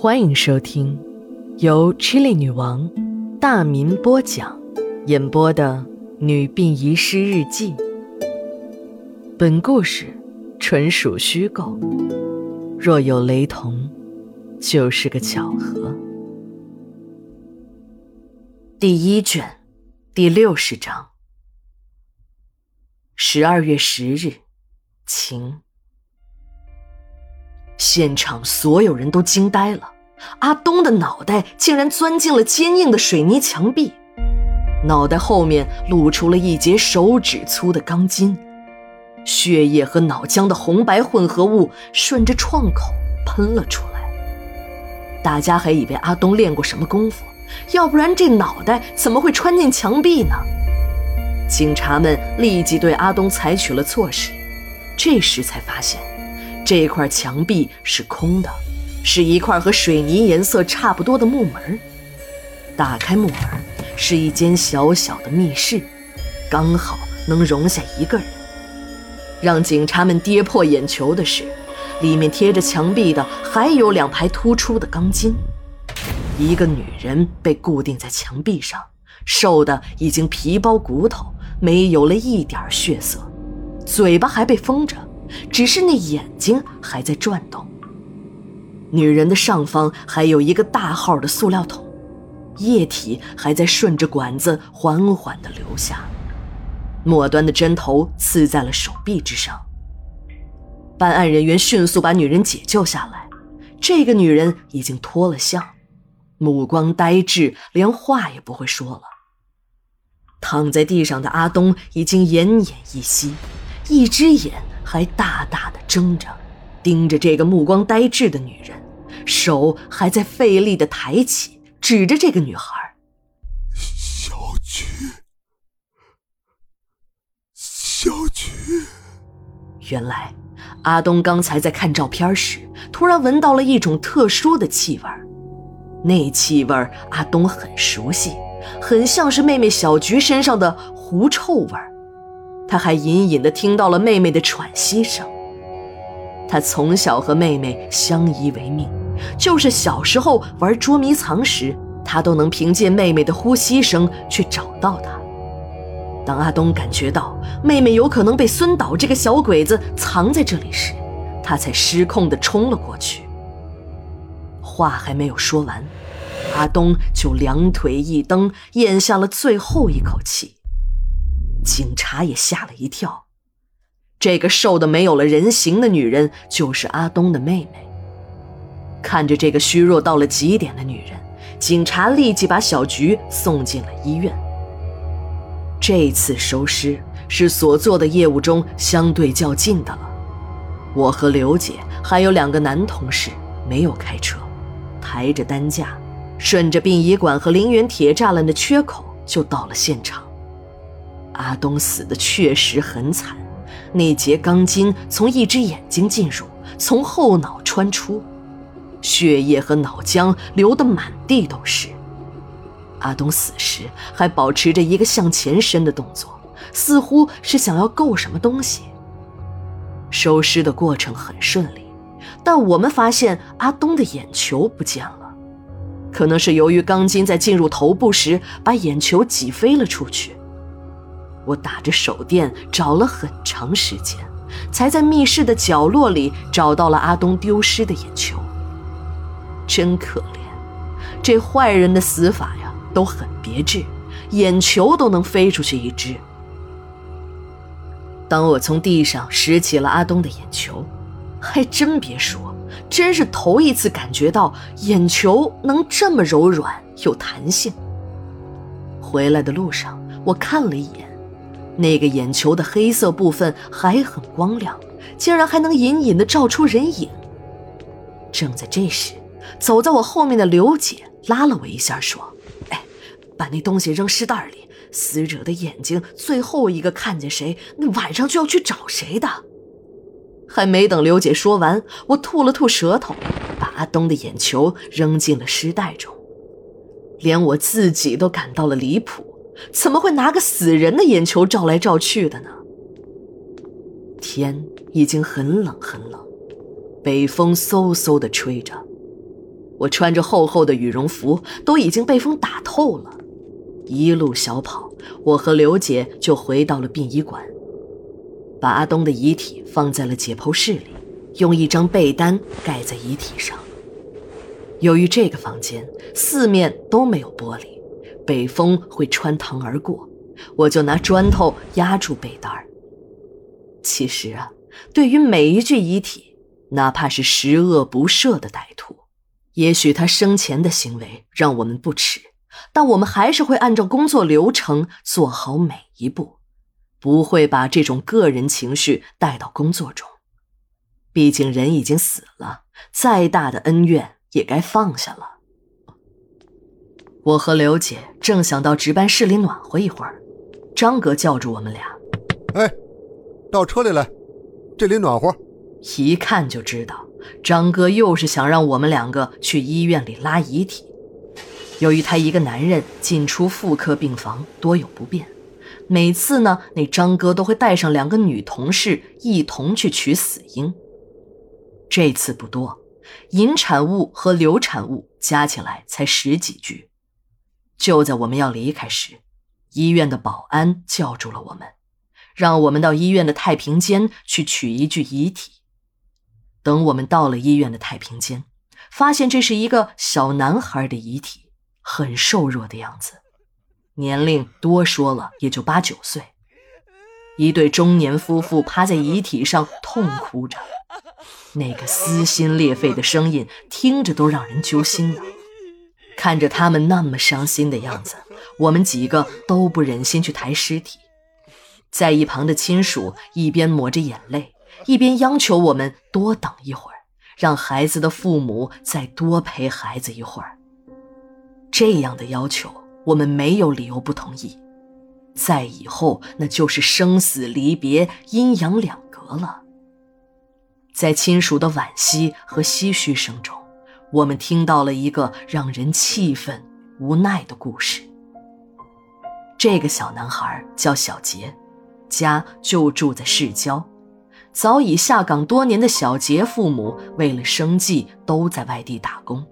欢迎收听由 Chili 女王大民播讲、演播的《女病遗失日记》。本故事纯属虚构，若有雷同，就是个巧合。第一卷，第六十章。十二月十日，晴。现场所有人都惊呆了，阿东的脑袋竟然钻进了坚硬的水泥墙壁，脑袋后面露出了一截手指粗的钢筋，血液和脑浆的红白混合物顺着创口喷了出来。大家还以为阿东练过什么功夫，要不然这脑袋怎么会穿进墙壁呢？警察们立即对阿东采取了措施，这时才发现。这块墙壁是空的，是一块和水泥颜色差不多的木门。打开木门，是一间小小的密室，刚好能容下一个人。让警察们跌破眼球的是，里面贴着墙壁的还有两排突出的钢筋。一个女人被固定在墙壁上，瘦的已经皮包骨头，没有了一点血色，嘴巴还被封着。只是那眼睛还在转动。女人的上方还有一个大号的塑料桶，液体还在顺着管子缓缓地流下。末端的针头刺在了手臂之上。办案人员迅速把女人解救下来。这个女人已经脱了相，目光呆滞，连话也不会说了。躺在地上的阿东已经奄奄一息，一只眼。还大大的睁着，盯着这个目光呆滞的女人，手还在费力的抬起，指着这个女孩：“小菊，小菊。”原来，阿东刚才在看照片时，突然闻到了一种特殊的气味那气味阿东很熟悉，很像是妹妹小菊身上的狐臭味儿。他还隐隐的听到了妹妹的喘息声。他从小和妹妹相依为命，就是小时候玩捉迷藏时，他都能凭借妹妹的呼吸声去找到她。当阿东感觉到妹妹有可能被孙导这个小鬼子藏在这里时，他才失控的冲了过去。话还没有说完，阿东就两腿一蹬，咽下了最后一口气。警察也吓了一跳，这个瘦的没有了人形的女人就是阿东的妹妹。看着这个虚弱到了极点的女人，警察立即把小菊送进了医院。这次收尸是所做的业务中相对较近的了。我和刘姐还有两个男同事没有开车，抬着担架，顺着殡仪馆和陵园铁栅栏的缺口就到了现场。阿东死的确实很惨，那节钢筋从一只眼睛进入，从后脑穿出，血液和脑浆流得满地都是。阿东死时还保持着一个向前伸的动作，似乎是想要够什么东西。收尸的过程很顺利，但我们发现阿东的眼球不见了，可能是由于钢筋在进入头部时把眼球挤飞了出去。我打着手电找了很长时间，才在密室的角落里找到了阿东丢失的眼球。真可怜，这坏人的死法呀都很别致，眼球都能飞出去一只。当我从地上拾起了阿东的眼球，还真别说，真是头一次感觉到眼球能这么柔软有弹性。回来的路上，我看了一眼。那个眼球的黑色部分还很光亮，竟然还能隐隐的照出人影。正在这时，走在我后面的刘姐拉了我一下，说：“哎，把那东西扔尸袋里。死者的眼睛，最后一个看见谁，那晚上就要去找谁的。”还没等刘姐说完，我吐了吐舌头，把阿东的眼球扔进了尸袋中。连我自己都感到了离谱。怎么会拿个死人的眼球照来照去的呢？天已经很冷很冷，北风嗖嗖的吹着。我穿着厚厚的羽绒服，都已经被风打透了。一路小跑，我和刘姐就回到了殡仪馆，把阿东的遗体放在了解剖室里，用一张被单盖在遗体上。由于这个房间四面都没有玻璃，北风会穿堂而过，我就拿砖头压住被单儿。其实啊，对于每一具遗体，哪怕是十恶不赦的歹徒。也许他生前的行为让我们不耻，但我们还是会按照工作流程做好每一步，不会把这种个人情绪带到工作中。毕竟人已经死了，再大的恩怨也该放下了。我和刘姐正想到值班室里暖和一会儿，张哥叫住我们俩：“哎，到车里来，这里暖和。”一看就知道。张哥又是想让我们两个去医院里拉遗体。由于他一个男人进出妇科病房多有不便，每次呢，那张哥都会带上两个女同事一同去取死婴。这次不多，引产物和流产物加起来才十几具。就在我们要离开时，医院的保安叫住了我们，让我们到医院的太平间去取一具遗体。等我们到了医院的太平间，发现这是一个小男孩的遗体，很瘦弱的样子，年龄多说了也就八九岁。一对中年夫妇趴在遗体上痛哭着，那个撕心裂肺的声音听着都让人揪心呢。看着他们那么伤心的样子，我们几个都不忍心去抬尸体，在一旁的亲属一边抹着眼泪。一边央求我们多等一会儿，让孩子的父母再多陪孩子一会儿。这样的要求，我们没有理由不同意。在以后，那就是生死离别、阴阳两隔了。在亲属的惋惜和唏嘘声中，我们听到了一个让人气愤、无奈的故事。这个小男孩叫小杰，家就住在市郊。早已下岗多年的小杰父母为了生计都在外地打工。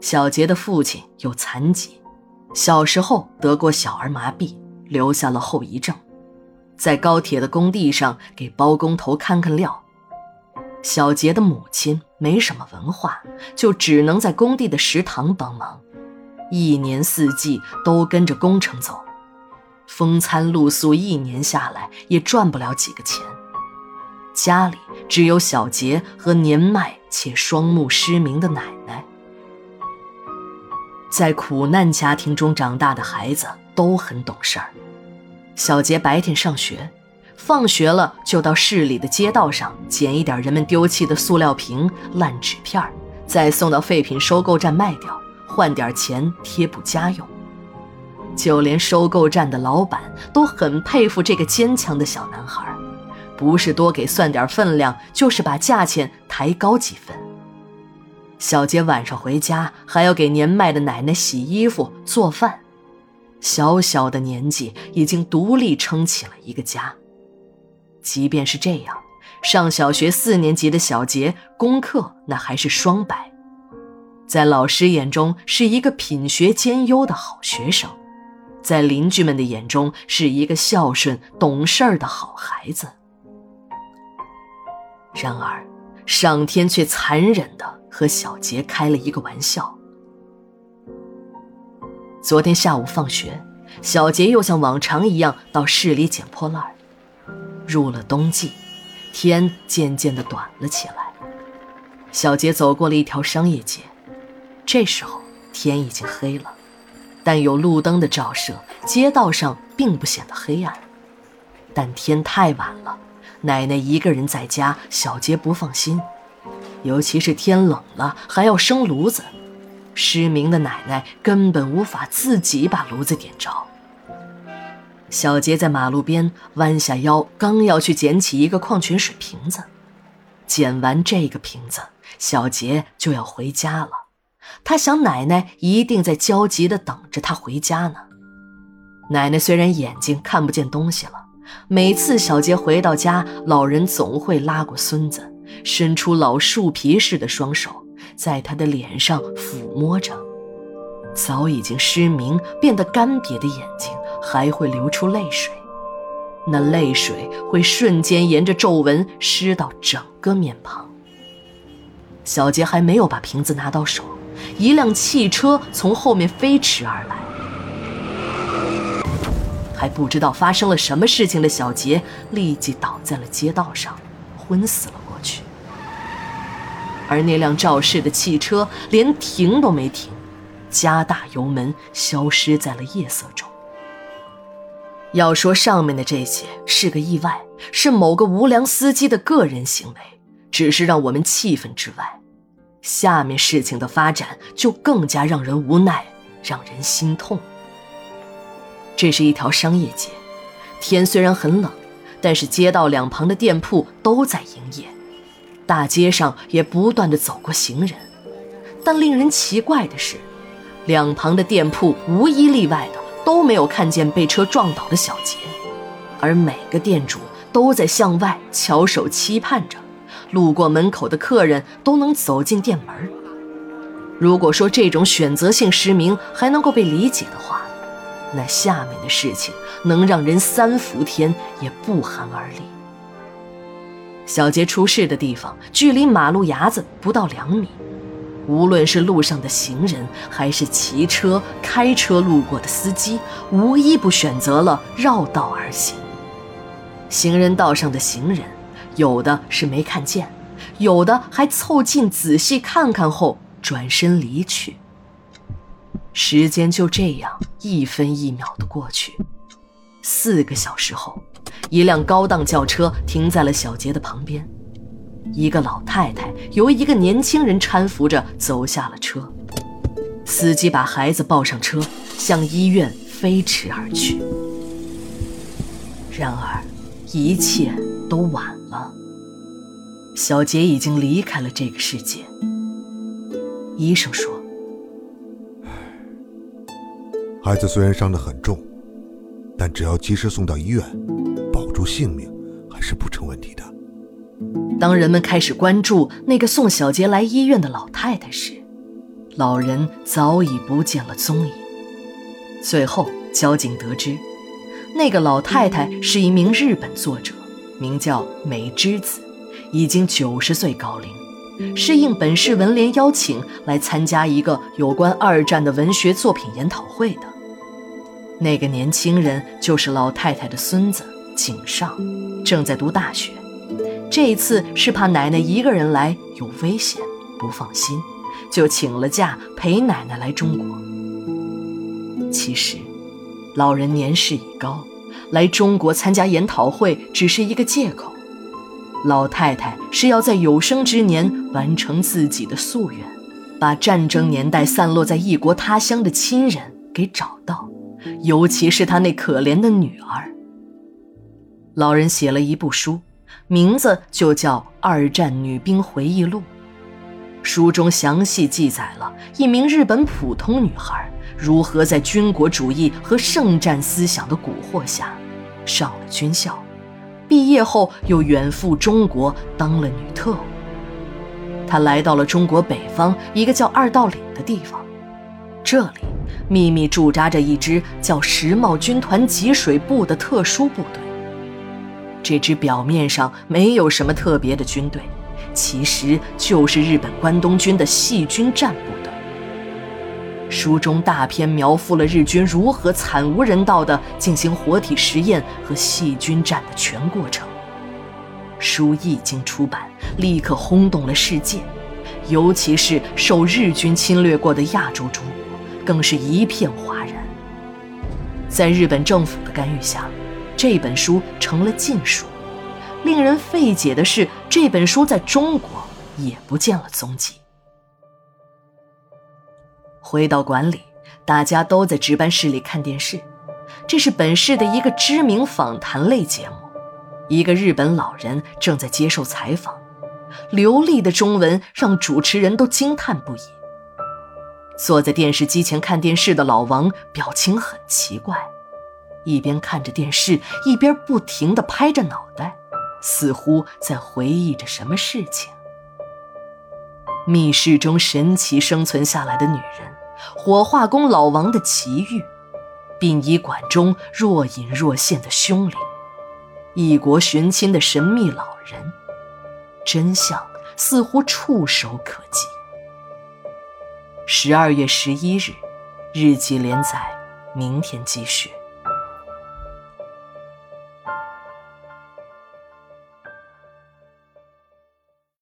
小杰的父亲有残疾，小时候得过小儿麻痹，留下了后遗症，在高铁的工地上给包工头看看料。小杰的母亲没什么文化，就只能在工地的食堂帮忙，一年四季都跟着工程走，风餐露宿，一年下来也赚不了几个钱。家里只有小杰和年迈且双目失明的奶奶。在苦难家庭中长大的孩子都很懂事儿。小杰白天上学，放学了就到市里的街道上捡一点人们丢弃的塑料瓶、烂纸片再送到废品收购站卖掉，换点钱贴补家用。就连收购站的老板都很佩服这个坚强的小男孩。不是多给算点分量，就是把价钱抬高几分。小杰晚上回家还要给年迈的奶奶洗衣服、做饭，小小的年纪已经独立撑起了一个家。即便是这样，上小学四年级的小杰功课那还是双百，在老师眼中是一个品学兼优的好学生，在邻居们的眼中是一个孝顺懂事儿的好孩子。然而，上天却残忍的和小杰开了一个玩笑。昨天下午放学，小杰又像往常一样到市里捡破烂。入了冬季，天渐渐的短了起来。小杰走过了一条商业街，这时候天已经黑了，但有路灯的照射，街道上并不显得黑暗。但天太晚了。奶奶一个人在家，小杰不放心，尤其是天冷了还要生炉子，失明的奶奶根本无法自己把炉子点着。小杰在马路边弯下腰，刚要去捡起一个矿泉水瓶子，捡完这个瓶子，小杰就要回家了。他想，奶奶一定在焦急地等着他回家呢。奶奶虽然眼睛看不见东西了。每次小杰回到家，老人总会拉过孙子，伸出老树皮似的双手，在他的脸上抚摸着。早已经失明、变得干瘪的眼睛还会流出泪水，那泪水会瞬间沿着皱纹湿到整个面庞。小杰还没有把瓶子拿到手，一辆汽车从后面飞驰而来。还不知道发生了什么事情的小杰立即倒在了街道上，昏死了过去。而那辆肇事的汽车连停都没停。加大油门，消失在了夜色中。要说上面的这些是个意外，是某个无良司机的个人行为，只是让我们气愤之外，下面事情的发展就更加让人无奈，让人心痛。这是一条商业街，天虽然很冷，但是街道两旁的店铺都在营业，大街上也不断的走过行人，但令人奇怪的是。两旁的店铺无一例外的都没有看见被车撞倒的小杰，而每个店主都在向外翘首期盼着，路过门口的客人都能走进店门。如果说这种选择性失明还能够被理解的话，那下面的事情能让人三伏天也不寒而栗。小杰出事的地方距离马路牙子不到两米。无论是路上的行人，还是骑车、开车路过的司机，无一不选择了绕道而行。行人道上的行人，有的是没看见，有的还凑近仔细看看后转身离去。时间就这样一分一秒的过去。四个小时后，一辆高档轿车停在了小杰的旁边。一个老太太由一个年轻人搀扶着走下了车，司机把孩子抱上车，向医院飞驰而去。然而，一切都晚了。小杰已经离开了这个世界。医生说：“孩子虽然伤得很重，但只要及时送到医院，保住性命还是不成问题的。”当人们开始关注那个送小杰来医院的老太太时，老人早已不见了踪影。最后，交警得知，那个老太太是一名日本作者，名叫美之子，已经九十岁高龄，是应本市文联邀请来参加一个有关二战的文学作品研讨会的。那个年轻人就是老太太的孙子井上，正在读大学。这一次是怕奶奶一个人来有危险，不放心，就请了假陪奶奶来中国。其实，老人年事已高，来中国参加研讨会只是一个借口。老太太是要在有生之年完成自己的夙愿，把战争年代散落在异国他乡的亲人给找到，尤其是他那可怜的女儿。老人写了一部书。名字就叫《二战女兵回忆录》，书中详细记载了一名日本普通女孩如何在军国主义和圣战思想的蛊惑下，上了军校，毕业后又远赴中国当了女特务。她来到了中国北方一个叫二道岭的地方，这里秘密驻扎着一支叫石茂军团吉水部的特殊部队。这支表面上没有什么特别的军队，其实就是日本关东军的细菌战部队。书中大片描述了日军如何惨无人道地进行活体实验和细菌战的全过程。书一经出版，立刻轰动了世界，尤其是受日军侵略过的亚洲中国，更是一片哗然。在日本政府的干预下。这本书成了禁书，令人费解的是，这本书在中国也不见了踪迹。回到馆里，大家都在值班室里看电视，这是本市的一个知名访谈类节目，一个日本老人正在接受采访，流利的中文让主持人都惊叹不已。坐在电视机前看电视的老王表情很奇怪。一边看着电视，一边不停地拍着脑袋，似乎在回忆着什么事情。密室中神奇生存下来的女人，火化工老王的奇遇，殡仪馆中若隐若现的凶灵，异国寻亲的神秘老人，真相似乎触手可及。十二月十一日，日记连载，明天继续。